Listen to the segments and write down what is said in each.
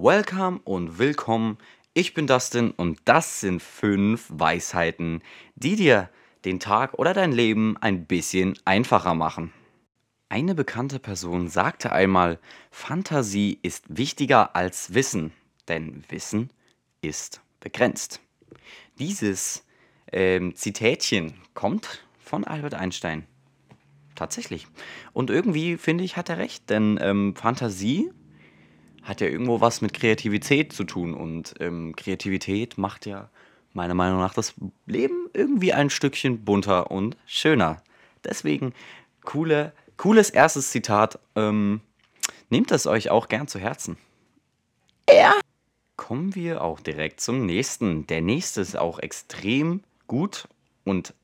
Welcome und willkommen. Ich bin Dustin und das sind fünf Weisheiten, die dir den Tag oder dein Leben ein bisschen einfacher machen. Eine bekannte Person sagte einmal, Fantasie ist wichtiger als Wissen, denn Wissen ist begrenzt. Dieses ähm, Zitätchen kommt von Albert Einstein. Tatsächlich. Und irgendwie finde ich, hat er recht, denn ähm, Fantasie hat ja irgendwo was mit Kreativität zu tun und ähm, Kreativität macht ja meiner Meinung nach das Leben irgendwie ein Stückchen bunter und schöner. Deswegen coole, cooles erstes Zitat. Ähm, nehmt es euch auch gern zu Herzen. Ja. Kommen wir auch direkt zum nächsten. Der nächste ist auch extrem gut und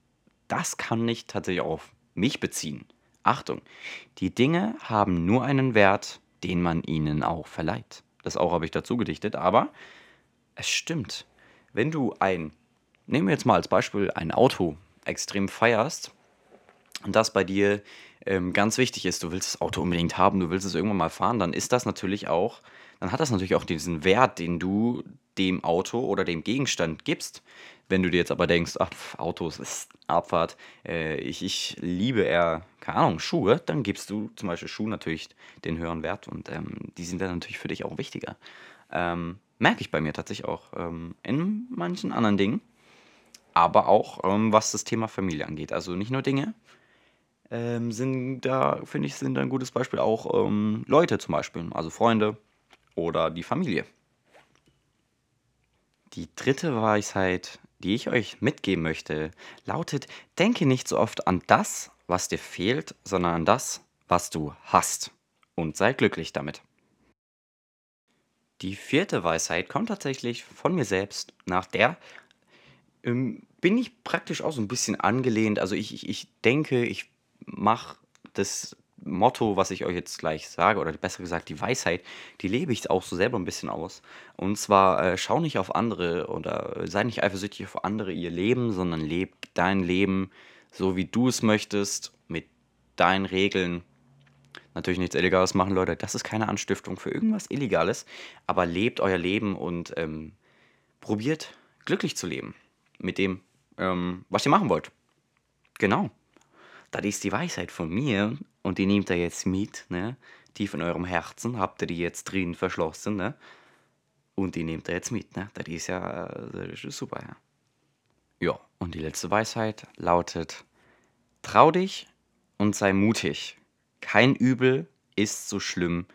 das kann ich tatsächlich auf mich beziehen. Achtung, die Dinge haben nur einen Wert, den man ihnen auch verleiht. Das auch habe ich dazu gedichtet, aber es stimmt. Wenn du ein, nehmen wir jetzt mal als Beispiel ein Auto extrem feierst und das bei dir ähm, ganz wichtig ist, du willst das Auto unbedingt haben, du willst es irgendwann mal fahren, dann ist das natürlich auch, dann hat das natürlich auch diesen Wert, den du dem Auto oder dem Gegenstand gibst. Wenn du dir jetzt aber denkst, ach, Autos ist Abfahrt, äh, ich, ich liebe eher, keine Ahnung, Schuhe, dann gibst du zum Beispiel Schuhen natürlich den höheren Wert und ähm, die sind dann natürlich für dich auch wichtiger. Ähm, merke ich bei mir tatsächlich auch ähm, in manchen anderen Dingen, aber auch ähm, was das Thema Familie angeht. Also nicht nur Dinge, ähm, sind da, finde ich, sind da ein gutes Beispiel auch ähm, Leute zum Beispiel, also Freunde oder die Familie. Die dritte Weisheit, die ich euch mitgeben möchte, lautet, denke nicht so oft an das, was dir fehlt, sondern an das, was du hast. Und sei glücklich damit. Die vierte Weisheit kommt tatsächlich von mir selbst. Nach der ähm, bin ich praktisch auch so ein bisschen angelehnt. Also ich, ich, ich denke, ich mache das Motto, was ich euch jetzt gleich sage, oder besser gesagt die Weisheit, die lebe ich auch so selber ein bisschen aus. Und zwar äh, schau nicht auf andere oder sei nicht eifersüchtig auf andere ihr Leben, sondern leb dein Leben so, wie du es möchtest, mit deinen Regeln. Natürlich nichts Illegales machen, Leute. Das ist keine Anstiftung für irgendwas Illegales. Aber lebt euer Leben und ähm, probiert glücklich zu leben. Mit dem, ähm, was ihr machen wollt. Genau. Das ist die Weisheit von mir und die nehmt ihr jetzt mit, ne? Tief in eurem Herzen habt ihr die jetzt drin verschlossen, ne? Und die nehmt ihr jetzt mit, ne? Das ist ja das ist super, ja. Ja, und die letzte Weisheit lautet: Trau dich und sei mutig. Kein Übel ist so schlimm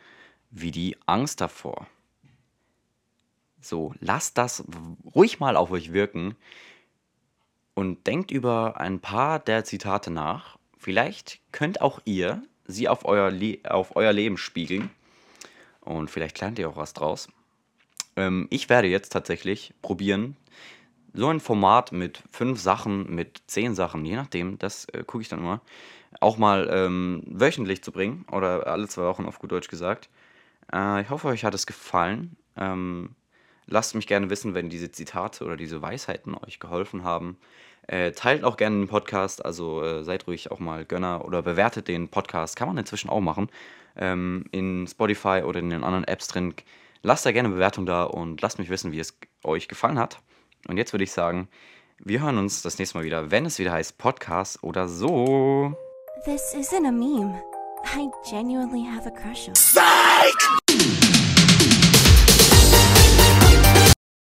wie die Angst davor. So, lasst das ruhig mal auf euch wirken und denkt über ein paar der Zitate nach Vielleicht könnt auch ihr sie auf euer, Le auf euer Leben spiegeln und vielleicht lernt ihr auch was draus. Ähm, ich werde jetzt tatsächlich probieren, so ein Format mit fünf Sachen, mit zehn Sachen, je nachdem, das äh, gucke ich dann immer, auch mal ähm, wöchentlich zu bringen oder alle zwei Wochen auf gut Deutsch gesagt. Äh, ich hoffe, euch hat es gefallen. Ähm, lasst mich gerne wissen, wenn diese Zitate oder diese Weisheiten euch geholfen haben. Äh, teilt auch gerne den Podcast, also äh, seid ruhig auch mal Gönner oder bewertet den Podcast. Kann man inzwischen auch machen. Ähm, in Spotify oder in den anderen Apps drin. Lasst da gerne Bewertung da und lasst mich wissen, wie es euch gefallen hat. Und jetzt würde ich sagen, wir hören uns das nächste Mal wieder, wenn es wieder heißt Podcast oder so. This isn't a meme. I genuinely have a crush on. Psych!